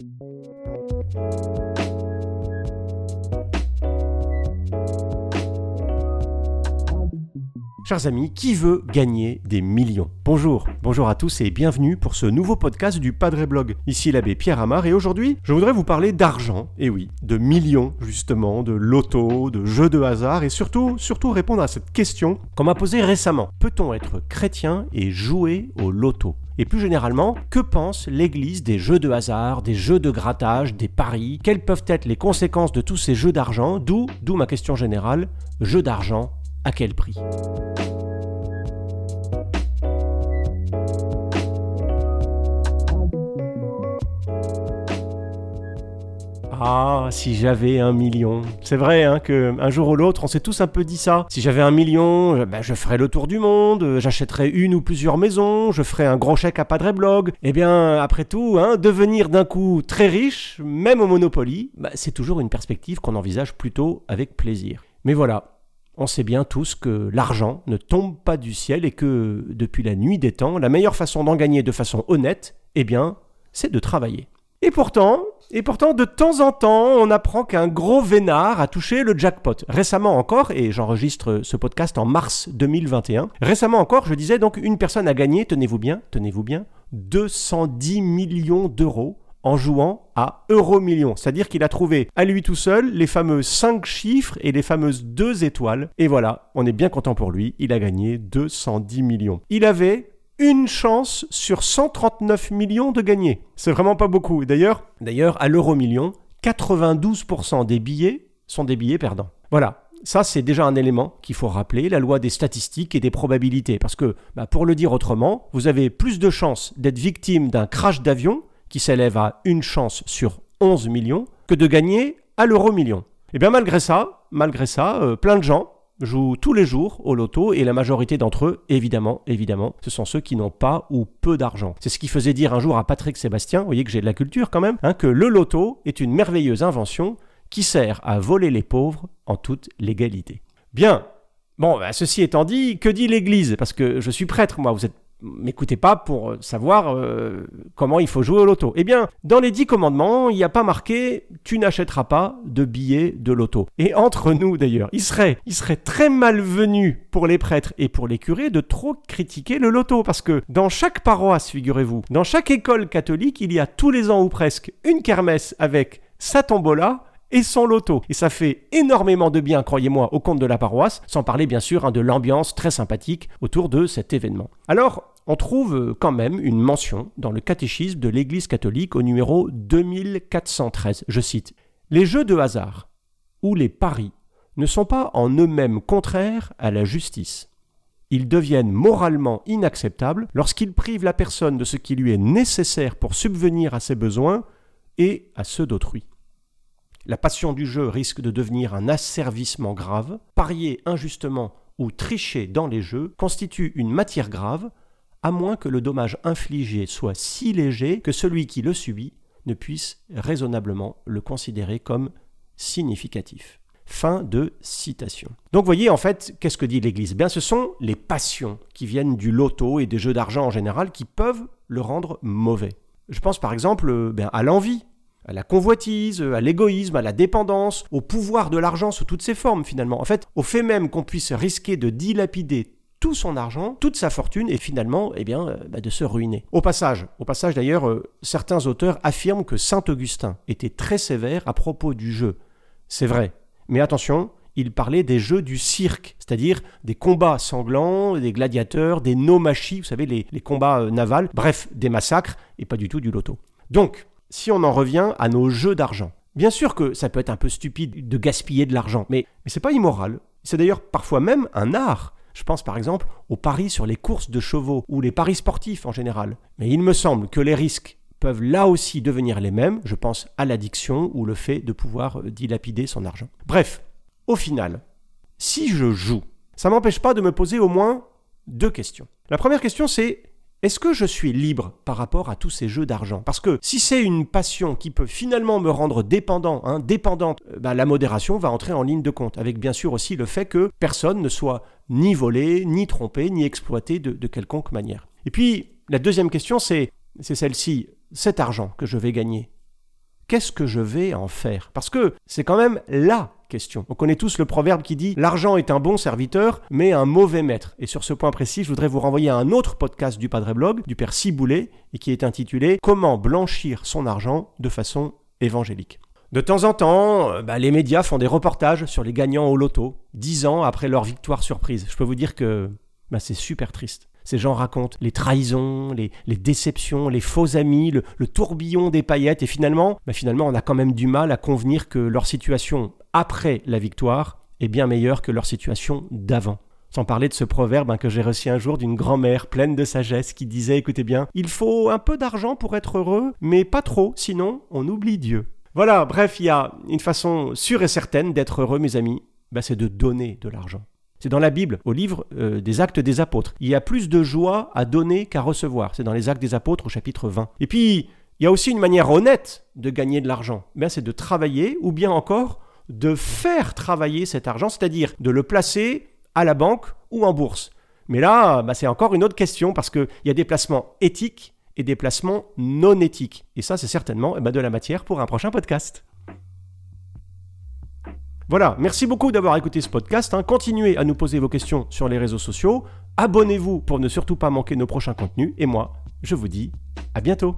Thank you. Chers amis, qui veut gagner des millions? Bonjour, bonjour à tous et bienvenue pour ce nouveau podcast du Padre Blog. Ici l'abbé Pierre Amar et aujourd'hui, je voudrais vous parler d'argent, et oui, de millions justement, de loto, de jeux de hasard et surtout, surtout répondre à cette question qu'on m'a posée récemment. Peut-on être chrétien et jouer au loto? Et plus généralement, que pense l'Église des jeux de hasard, des jeux de grattage, des paris? Quelles peuvent être les conséquences de tous ces jeux d'argent? D'où, d'où ma question générale, jeux d'argent, à quel prix Ah, si j'avais un million. C'est vrai hein, qu'un jour ou l'autre, on s'est tous un peu dit ça. Si j'avais un million, euh, ben, je ferais le tour du monde, j'achèterais une ou plusieurs maisons, je ferais un gros chèque à Padre Blog. Eh bien, après tout, hein, devenir d'un coup très riche, même au Monopoly, ben, c'est toujours une perspective qu'on envisage plutôt avec plaisir. Mais voilà, on sait bien tous que l'argent ne tombe pas du ciel et que, depuis la nuit des temps, la meilleure façon d'en gagner de façon honnête, eh bien, c'est de travailler. Et pourtant, de temps en temps, on apprend qu'un gros vénard a touché le jackpot. Récemment encore, et j'enregistre ce podcast en mars 2021, récemment encore, je disais donc, une personne a gagné, tenez-vous bien, tenez-vous bien, 210 millions d'euros en jouant à euro million. C'est-à-dire qu'il a trouvé à lui tout seul les fameux 5 chiffres et les fameuses 2 étoiles. Et voilà, on est bien content pour lui, il a gagné 210 millions. Il avait une chance sur 139 millions de gagner. C'est vraiment pas beaucoup. D'ailleurs, d'ailleurs à l'euro million, 92% des billets sont des billets perdants. Voilà. Ça, c'est déjà un élément qu'il faut rappeler, la loi des statistiques et des probabilités. Parce que, bah, pour le dire autrement, vous avez plus de chances d'être victime d'un crash d'avion, qui s'élève à une chance sur 11 millions, que de gagner à l'euro million. Et eh bien malgré ça, malgré ça, euh, plein de gens jouent tous les jours au loto et la majorité d'entre eux, évidemment, évidemment, ce sont ceux qui n'ont pas ou peu d'argent. C'est ce qui faisait dire un jour à Patrick Sébastien, vous voyez que j'ai de la culture quand même, hein, que le loto est une merveilleuse invention qui sert à voler les pauvres en toute légalité. Bien. Bon, bah, ceci étant dit, que dit l'Église? Parce que je suis prêtre, moi, vous êtes m'écoutez pas pour savoir euh, comment il faut jouer au loto. Eh bien, dans les dix commandements, il n'y a pas marqué tu n'achèteras pas de billets de loto. Et entre nous d'ailleurs, il serait, il serait très malvenu pour les prêtres et pour les curés de trop critiquer le loto parce que dans chaque paroisse, figurez-vous, dans chaque école catholique, il y a tous les ans ou presque une kermesse avec sa tombola et son loto. Et ça fait énormément de bien, croyez-moi, au compte de la paroisse, sans parler bien sûr hein, de l'ambiance très sympathique autour de cet événement. Alors, on trouve euh, quand même une mention dans le catéchisme de l'Église catholique au numéro 2413. Je cite Les jeux de hasard ou les paris ne sont pas en eux-mêmes contraires à la justice. Ils deviennent moralement inacceptables lorsqu'ils privent la personne de ce qui lui est nécessaire pour subvenir à ses besoins et à ceux d'autrui. La passion du jeu risque de devenir un asservissement grave. Parier injustement ou tricher dans les jeux constitue une matière grave, à moins que le dommage infligé soit si léger que celui qui le subit ne puisse raisonnablement le considérer comme significatif. Fin de citation. Donc voyez en fait, qu'est-ce que dit l'Église? Bien ce sont les passions qui viennent du loto et des jeux d'argent en général qui peuvent le rendre mauvais. Je pense par exemple euh, ben, à l'envie à la convoitise, à l'égoïsme, à la dépendance, au pouvoir de l'argent sous toutes ses formes finalement. En fait, au fait même qu'on puisse risquer de dilapider tout son argent, toute sa fortune, et finalement, eh bien, euh, bah, de se ruiner. Au passage, au passage d'ailleurs, euh, certains auteurs affirment que saint Augustin était très sévère à propos du jeu. C'est vrai, mais attention, il parlait des jeux du cirque, c'est-à-dire des combats sanglants, des gladiateurs, des nomachis, vous savez, les, les combats euh, navals, bref, des massacres, et pas du tout du loto. Donc, si on en revient à nos jeux d'argent. Bien sûr que ça peut être un peu stupide de gaspiller de l'argent, mais, mais c'est pas immoral. C'est d'ailleurs parfois même un art. Je pense par exemple aux paris sur les courses de chevaux ou les paris sportifs en général. Mais il me semble que les risques peuvent là aussi devenir les mêmes. Je pense à l'addiction ou le fait de pouvoir euh, dilapider son argent. Bref, au final, si je joue, ça m'empêche pas de me poser au moins deux questions. La première question c'est est-ce que je suis libre par rapport à tous ces jeux d'argent? Parce que si c'est une passion qui peut finalement me rendre dépendant, hein, dépendante, euh, bah, la modération va entrer en ligne de compte, avec bien sûr aussi le fait que personne ne soit ni volé, ni trompé, ni exploité de, de quelconque manière. Et puis, la deuxième question, c'est, celle-ci, cet argent que je vais gagner, qu'est-ce que je vais en faire? Parce que c'est quand même la question. On connaît tous le proverbe qui dit L'argent est un bon serviteur, mais un mauvais maître. Et sur ce point précis, je voudrais vous renvoyer à un autre podcast du Padre Blog, du Père Ciboulé, et qui est intitulé Comment blanchir son argent de façon évangélique. De temps en temps, bah, les médias font des reportages sur les gagnants au loto, dix ans après leur victoire surprise. Je peux vous dire que bah, c'est super triste. Ces gens racontent les trahisons, les, déceptions, les faux amis, le, tourbillon des paillettes, et finalement, bah, finalement, on a quand même du mal à convenir que leur situation après la victoire est bien meilleure que leur situation d'avant. Sans parler de ce proverbe hein, que j'ai reçu un jour d'une grand-mère pleine de sagesse qui disait, écoutez bien, il faut un peu d'argent pour être heureux, mais pas trop, sinon on oublie Dieu. Voilà, bref, il y a une façon sûre et certaine d'être heureux, mes amis, bah, c'est de donner de l'argent. C'est dans la Bible, au livre euh, des Actes des Apôtres. Il y a plus de joie à donner qu'à recevoir. C'est dans les Actes des Apôtres au chapitre 20. Et puis, il y a aussi une manière honnête de gagner de l'argent. Ben, c'est de travailler ou bien encore de faire travailler cet argent, c'est-à-dire de le placer à la banque ou en bourse. Mais là, ben, c'est encore une autre question parce qu'il y a des placements éthiques et des placements non éthiques. Et ça, c'est certainement eh ben, de la matière pour un prochain podcast. Voilà, merci beaucoup d'avoir écouté ce podcast. Hein. Continuez à nous poser vos questions sur les réseaux sociaux. Abonnez-vous pour ne surtout pas manquer nos prochains contenus. Et moi, je vous dis à bientôt.